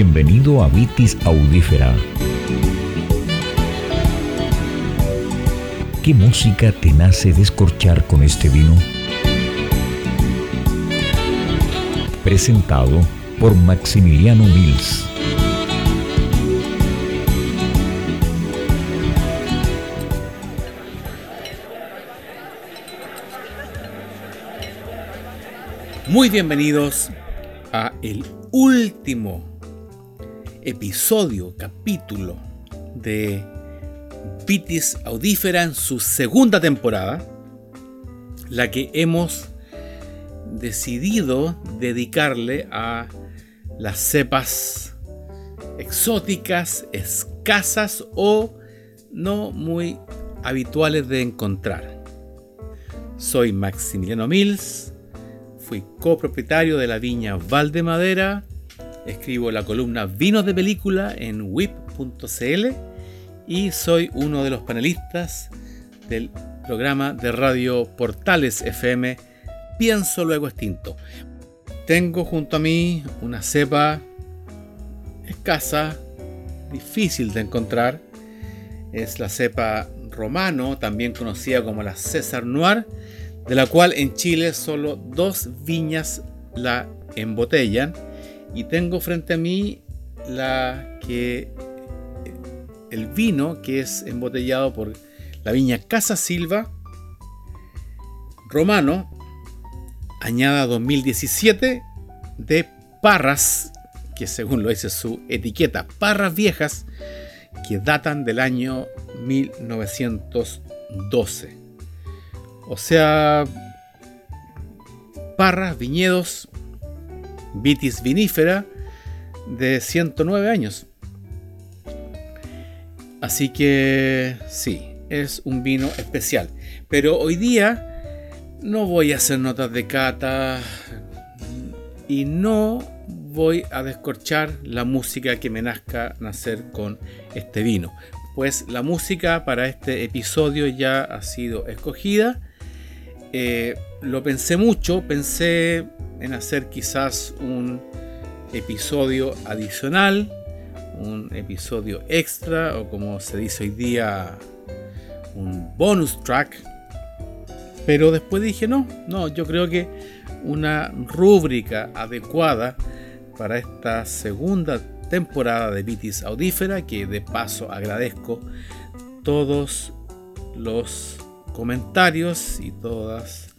Bienvenido a Vitis Audífera. ¿Qué música te nace descorchar con este vino? Presentado por Maximiliano Mills. Muy bienvenidos a el último episodio, capítulo de Vitis Audífera en su segunda temporada, la que hemos decidido dedicarle a las cepas exóticas, escasas o no muy habituales de encontrar. Soy Maximiliano Mills, fui copropietario de la viña Valdemadera, escribo la columna Vinos de Película en whip.cl y soy uno de los panelistas del programa de radio Portales FM Pienso Luego Extinto. Tengo junto a mí una cepa escasa, difícil de encontrar. Es la cepa romano, también conocida como la César Noir, de la cual en Chile solo dos viñas la embotellan. Y tengo frente a mí la que el vino que es embotellado por la viña Casa Silva Romano, añada 2017 de Parras, que según lo dice su etiqueta, Parras Viejas, que datan del año 1912. O sea, parras, viñedos, vitis vinífera de 109 años. Así que sí, es un vino especial. Pero hoy día no voy a hacer notas de cata y no voy a descorchar la música que me nazca nacer con este vino. Pues la música para este episodio ya ha sido escogida eh, lo pensé mucho, pensé en hacer quizás un episodio adicional, un episodio extra o como se dice hoy día, un bonus track. Pero después dije, no, no, yo creo que una rúbrica adecuada para esta segunda temporada de Vitis Audífera, que de paso agradezco todos los comentarios y todas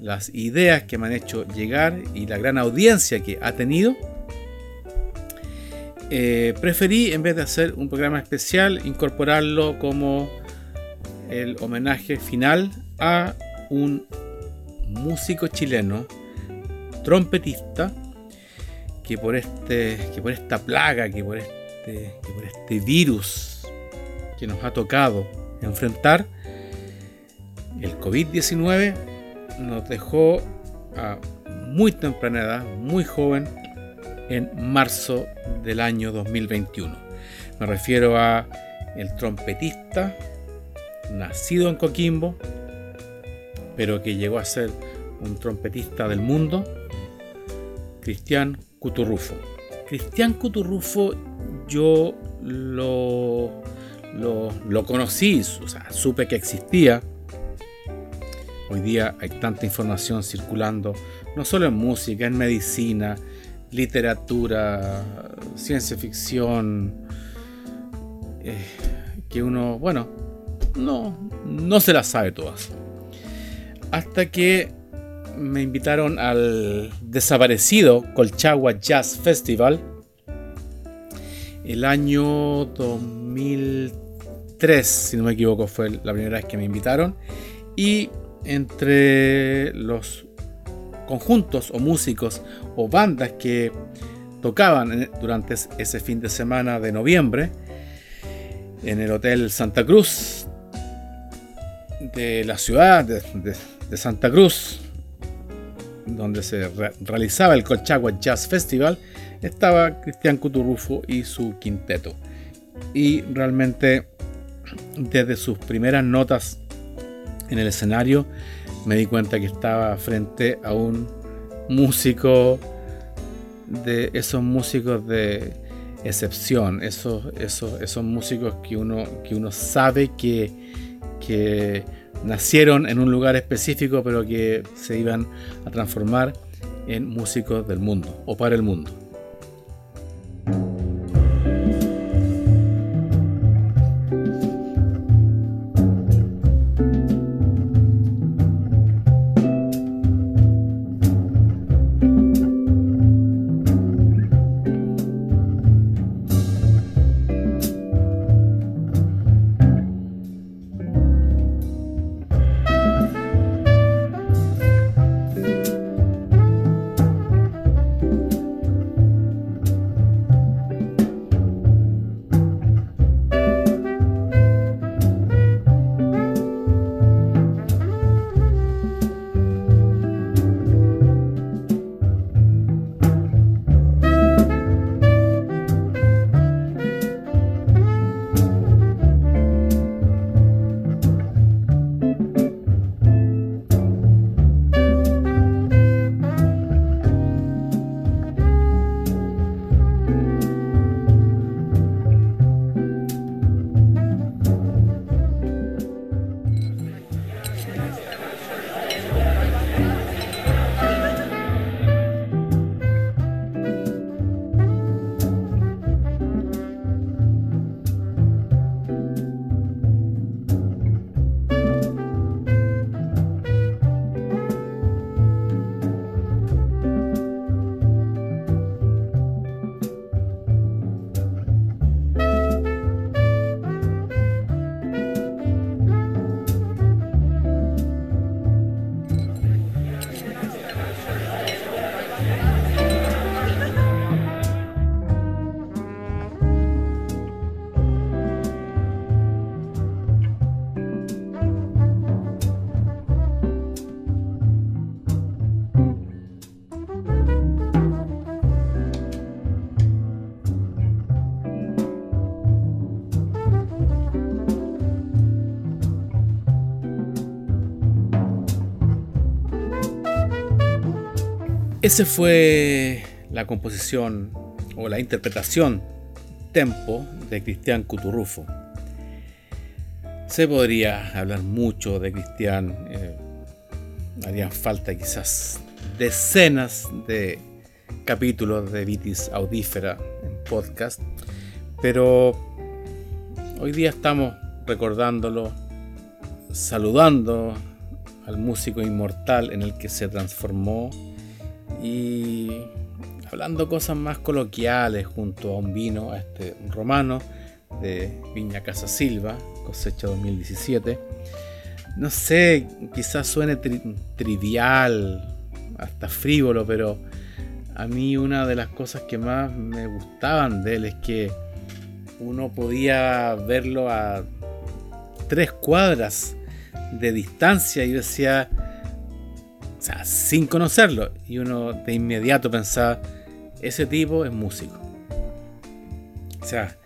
las ideas que me han hecho llegar y la gran audiencia que ha tenido, eh, preferí en vez de hacer un programa especial incorporarlo como el homenaje final a un músico chileno, trompetista, que por este, que por esta plaga, que por este, que por este virus que nos ha tocado enfrentar, el COVID-19 nos dejó a muy temprana edad, muy joven, en marzo del año 2021. Me refiero a el trompetista nacido en Coquimbo, pero que llegó a ser un trompetista del mundo, Cristian Cuturrufo. Cristian Cuturrufo yo lo, lo, lo conocí, o sea, supe que existía, Hoy día hay tanta información circulando, no solo en música, en medicina, literatura, ciencia ficción, eh, que uno, bueno, no, no se las sabe todas. Hasta que me invitaron al desaparecido Colchagua Jazz Festival el año 2003, si no me equivoco, fue la primera vez que me invitaron. Y entre los conjuntos o músicos o bandas que tocaban durante ese fin de semana de noviembre en el Hotel Santa Cruz de la ciudad de, Santa Cruz, donde se realizaba el Colchagua Jazz Festival, estaba Cristian Cuturrufo y su quinteto. Y realmente desde sus primeras notas en el escenario, me di cuenta que estaba frente a un músico de esos músicos de excepción, esos, esos, esos músicos que uno, que uno sabe que, que nacieron en un lugar específico, pero que se iban a transformar en músicos del mundo o para el mundo. Esa fue la composición o la interpretación tempo de Cristian Cuturrufo. Se podría hablar mucho de Cristian, eh, harían falta quizás decenas de capítulos de Vitis Audífera en podcast, pero hoy día estamos recordándolo, saludando al músico inmortal en el que se transformó y hablando cosas más coloquiales junto a un vino, a este romano de Viña Casa Silva, cosecha 2017. No sé, quizás suene trivial, hasta frívolo, pero a mí una de las cosas que más me gustaban de él es que uno podía verlo a tres cuadras de distancia y decía, sin conocerlo. Y uno de inmediato pensaba, ese tipo es músico. O sea,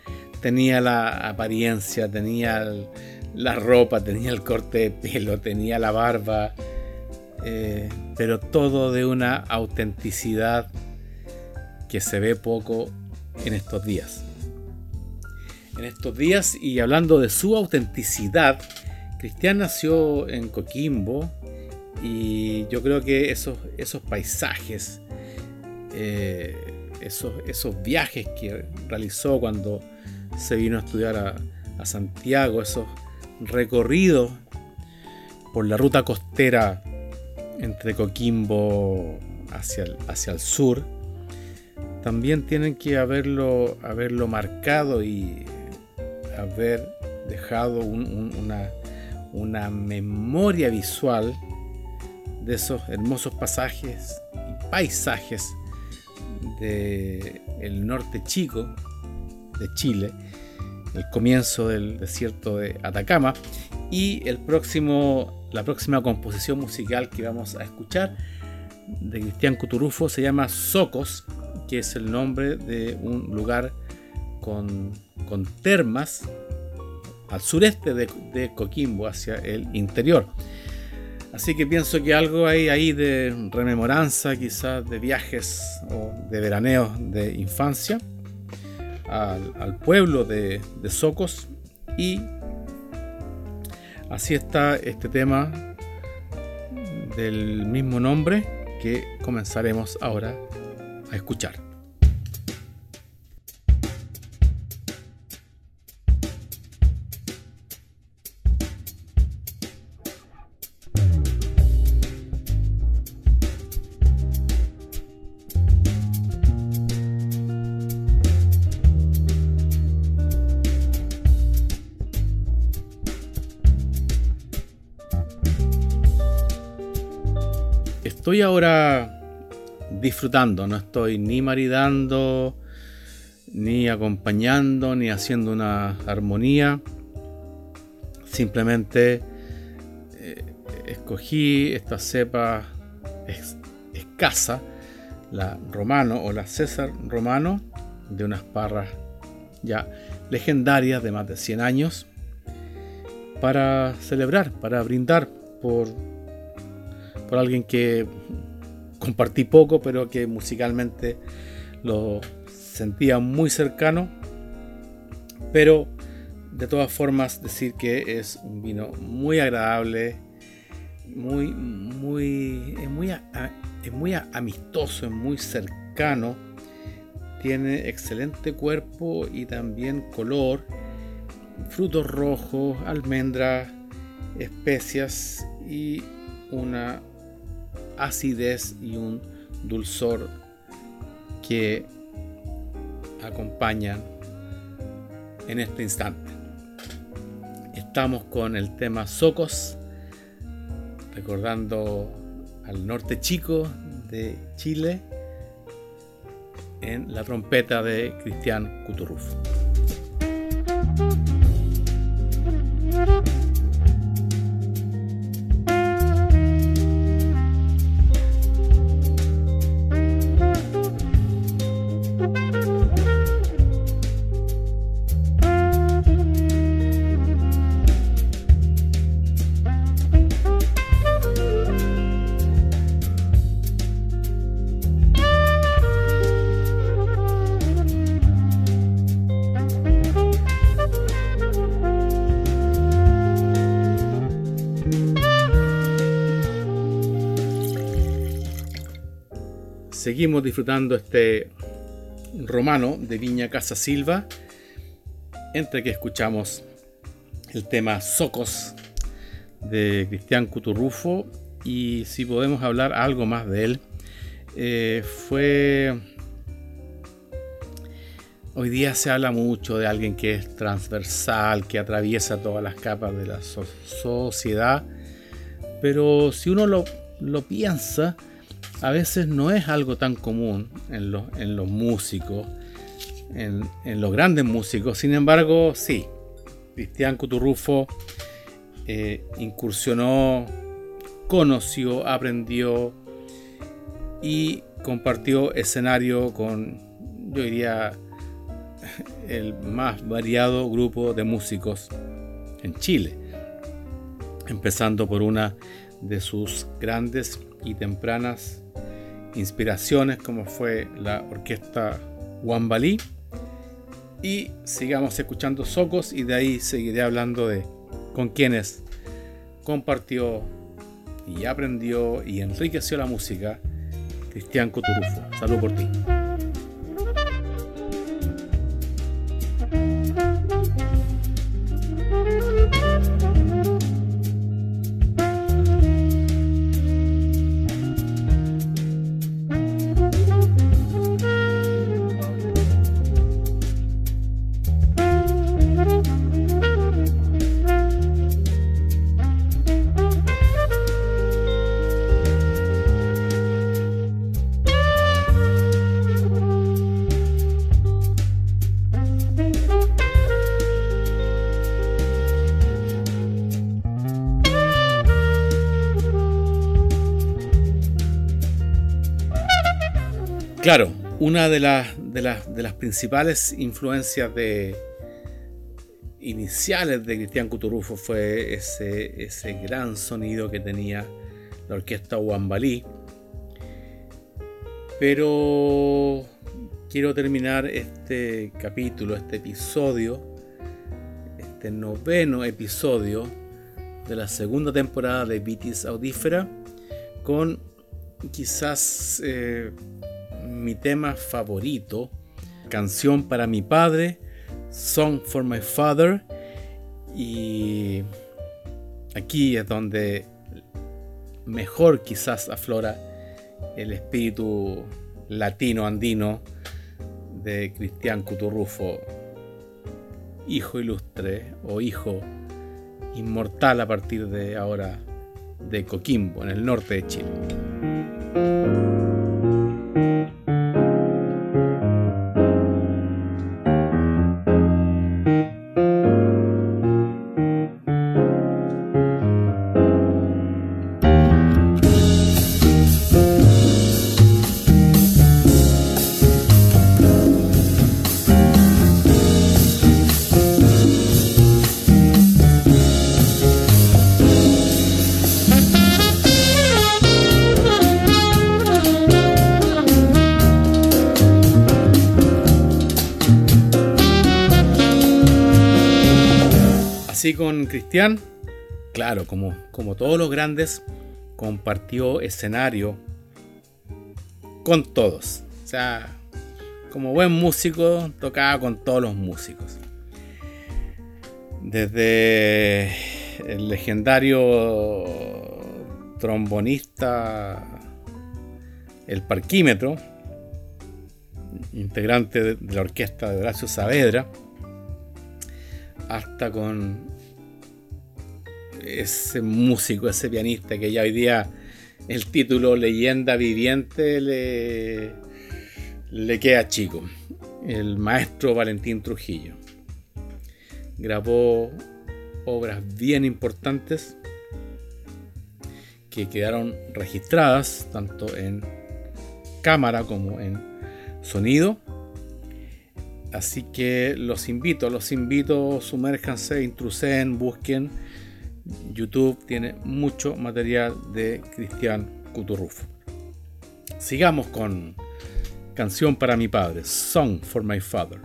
tenía la apariencia, tenía la ropa, tenía el corte de pelo, tenía la barba, eh, pero todo de una autenticidad que se ve poco en estos días. En estos días, y hablando de su autenticidad, Cristian nació en Coquimbo, y yo creo que esos, esos paisajes, eh, esos, esos viajes que realizó cuando se vino a estudiar a, Santiago, esos recorridos por la ruta costera entre Coquimbo hacia el, hacia el sur, también tienen que haberlo, haberlo marcado y haber dejado una, una memoria visual de esos hermosos pasajes y paisajes del norte chico de Chile, el comienzo del desierto de Atacama y el próximo, la próxima composición musical que vamos a escuchar de Cristian Cuturufo se llama Socos, que es el nombre de un lugar con, con termas al sureste de, de Coquimbo, hacia el interior. Así que pienso que algo hay ahí de rememoranza, quizás de viajes o de veraneos de infancia. al, pueblo de, de Socos y así está este tema del mismo nombre que comenzaremos ahora a escuchar. Estoy ahora disfrutando, no estoy ni maridando, ni acompañando, ni haciendo una armonía. Simplemente eh, escogí esta cepa escasa, la romano o la César romano, de unas parras ya legendarias de más de 100 años, para celebrar, para brindar por por alguien que compartí poco, pero que musicalmente lo sentía muy cercano. Pero de todas formas decir que es un vino muy agradable, muy, muy, es muy, es muy amistoso, es muy cercano. Tiene excelente cuerpo y también color, frutos rojos, almendras, especias y una acidez y un dulzor que acompañan en este instante. Estamos con el tema Socos, recordando al norte chico de Chile en la trompeta de Cristian Cuturrufo. Seguimos disfrutando este romano de Viña Casa Silva, entre que escuchamos el tema Socos de Cristian Cuturrufo y si podemos hablar algo más de él, eh, fue... Hoy día se habla mucho de alguien que es transversal, que atraviesa todas las capas de la sociedad, pero si uno lo, lo piensa, a veces no es algo tan común en, los músicos, en, los grandes músicos. Sin embargo, sí, Cristian Cuturrufo eh, incursionó, conoció, aprendió y compartió escenario con, yo diría, el más variado grupo de músicos en Chile, empezando por una de sus grandes y tempranas inspiraciones como fue la orquesta Wambalí. Y sigamos escuchando Socos y de ahí seguiré hablando de con quienes compartió y aprendió y enriqueció la música Cristian Coturufo. Salud por ti. Una de las, de las, principales influencias de, iniciales de Cristian Cuturufo fue ese, ese gran sonido que tenía la orquesta Wambalí. Pero quiero terminar este capítulo, este episodio, este noveno episodio de la segunda temporada de Vitis Audífera con quizás eh, mi tema favorito, canción para mi padre, Song for My Father, y aquí es donde mejor quizás aflora el espíritu latino andino de Cristian Cuturrufo, hijo ilustre o hijo inmortal a partir de ahora de Coquimbo, en el norte de Chile. Con Cristian, claro, como, como todos los grandes, compartió escenario con todos. O sea, como buen músico, tocaba con todos los músicos. Desde el legendario trombonista, el parquímetro, integrante de la orquesta de Horacio Saavedra, hasta con ese músico, ese pianista que ya hoy día el título leyenda viviente le, le queda chico. El maestro Valentín Trujillo. Grabó obras bien importantes que quedaron registradas tanto en cámara como en sonido. Así que los invito, los invito, sumérjanse, intrusen, busquen YouTube tiene mucho material de Cristian Cuturrufo. Sigamos con Canción para mi padre, Song for My Father.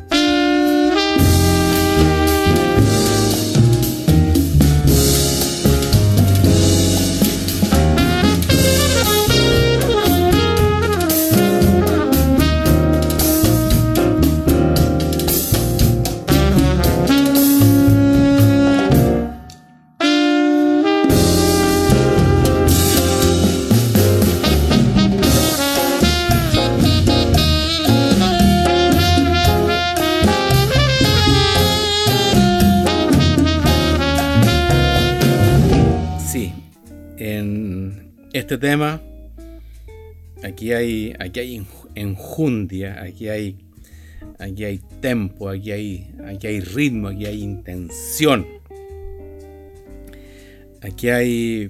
Este tema, aquí hay, aquí hay enjundia, aquí hay, aquí hay tempo, aquí hay, aquí hay ritmo, aquí hay intención. Aquí hay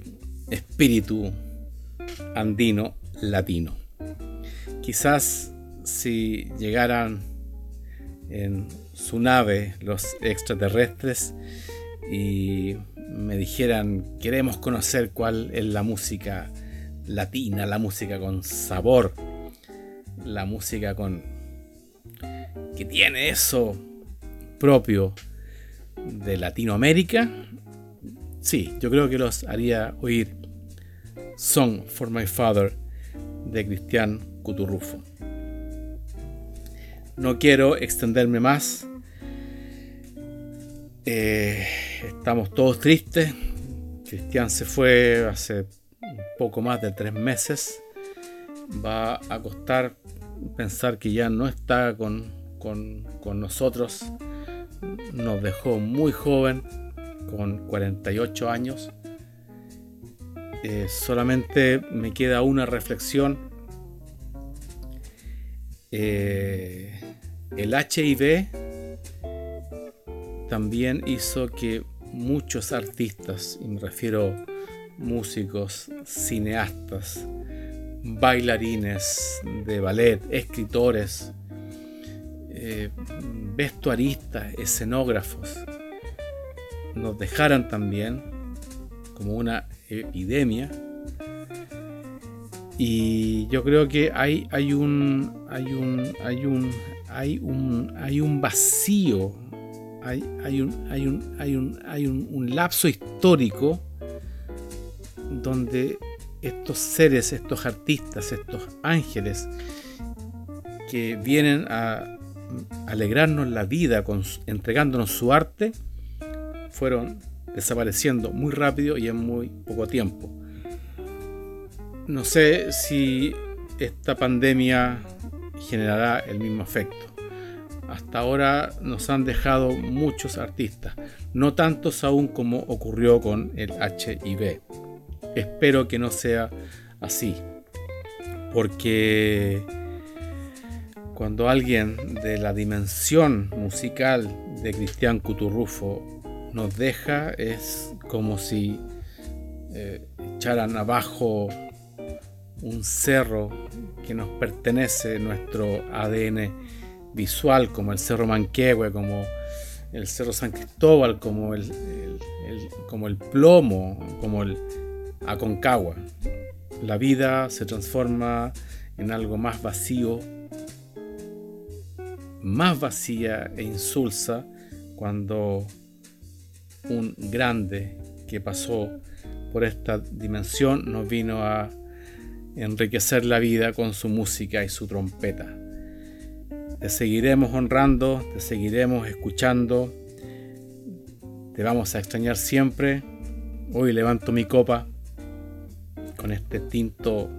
espíritu andino latino. Quizás si llegaran en su nave los extraterrestres y me dijeran, queremos conocer cuál es la música latina, la música con sabor, la música con que tiene eso propio de Latinoamérica, sí, yo creo que los haría oír Song for My Father de Cristian Cuturrufo. No quiero extenderme más. Eh, estamos todos tristes. Cristian se fue hace poco más de tres meses. Va a costar pensar que ya no está con, nosotros. Nos dejó muy joven, con 48 años. Eh, solamente me queda una reflexión. Eh, el HIV también hizo que muchos artistas, y me refiero músicos, cineastas, bailarines de ballet, escritores, eh, vestuaristas, escenógrafos, nos dejaran también como una epidemia Y yo creo que hay, hay un. hay un. hay un. hay un. hay un vacío. Hay, hay, un, hay, un, hay, un, hay un lapso histórico donde estos seres, estos artistas, estos ángeles que vienen a alegrarnos la vida entregándonos su arte, fueron desapareciendo muy rápido y en muy poco tiempo. No sé si esta pandemia generará el mismo efecto. Hasta ahora nos han dejado muchos artistas, no tantos aún como ocurrió con el HIV. Espero que no sea así, porque cuando alguien de la dimensión musical de Cristian Cuturrufo nos deja, es como si eh, echaran abajo un cerro que nos pertenece, nuestro ADN visual, como el Cerro Manquehue, como el Cerro San Cristóbal, como el, como el plomo, como el Aconcagua. La vida se transforma en algo más vacío, más vacía e insulsa cuando un grande que pasó por esta dimensión nos vino a enriquecer la vida con su música y su trompeta. Te seguiremos honrando, te seguiremos escuchando, te vamos a extrañar siempre. Hoy levanto mi copa con este tinto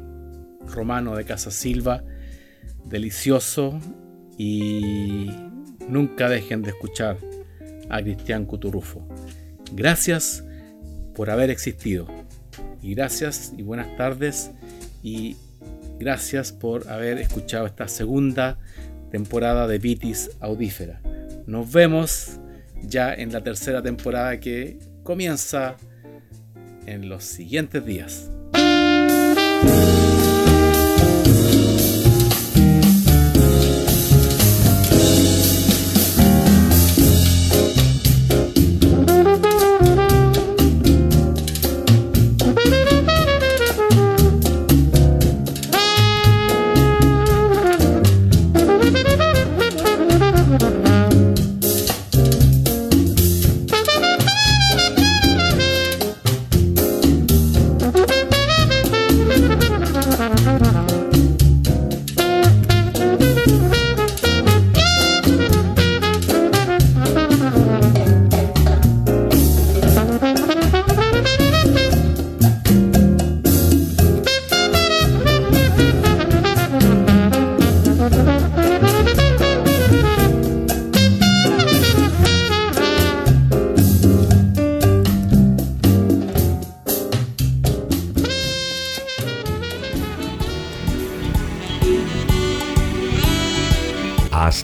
romano de Casa Silva, delicioso y nunca dejen de escuchar a Cristian Cuturufo. Gracias por haber existido y gracias y buenas tardes y gracias por haber escuchado esta segunda temporada de Vitis Audífera. Nos vemos ya en la tercera temporada que comienza en los siguientes días.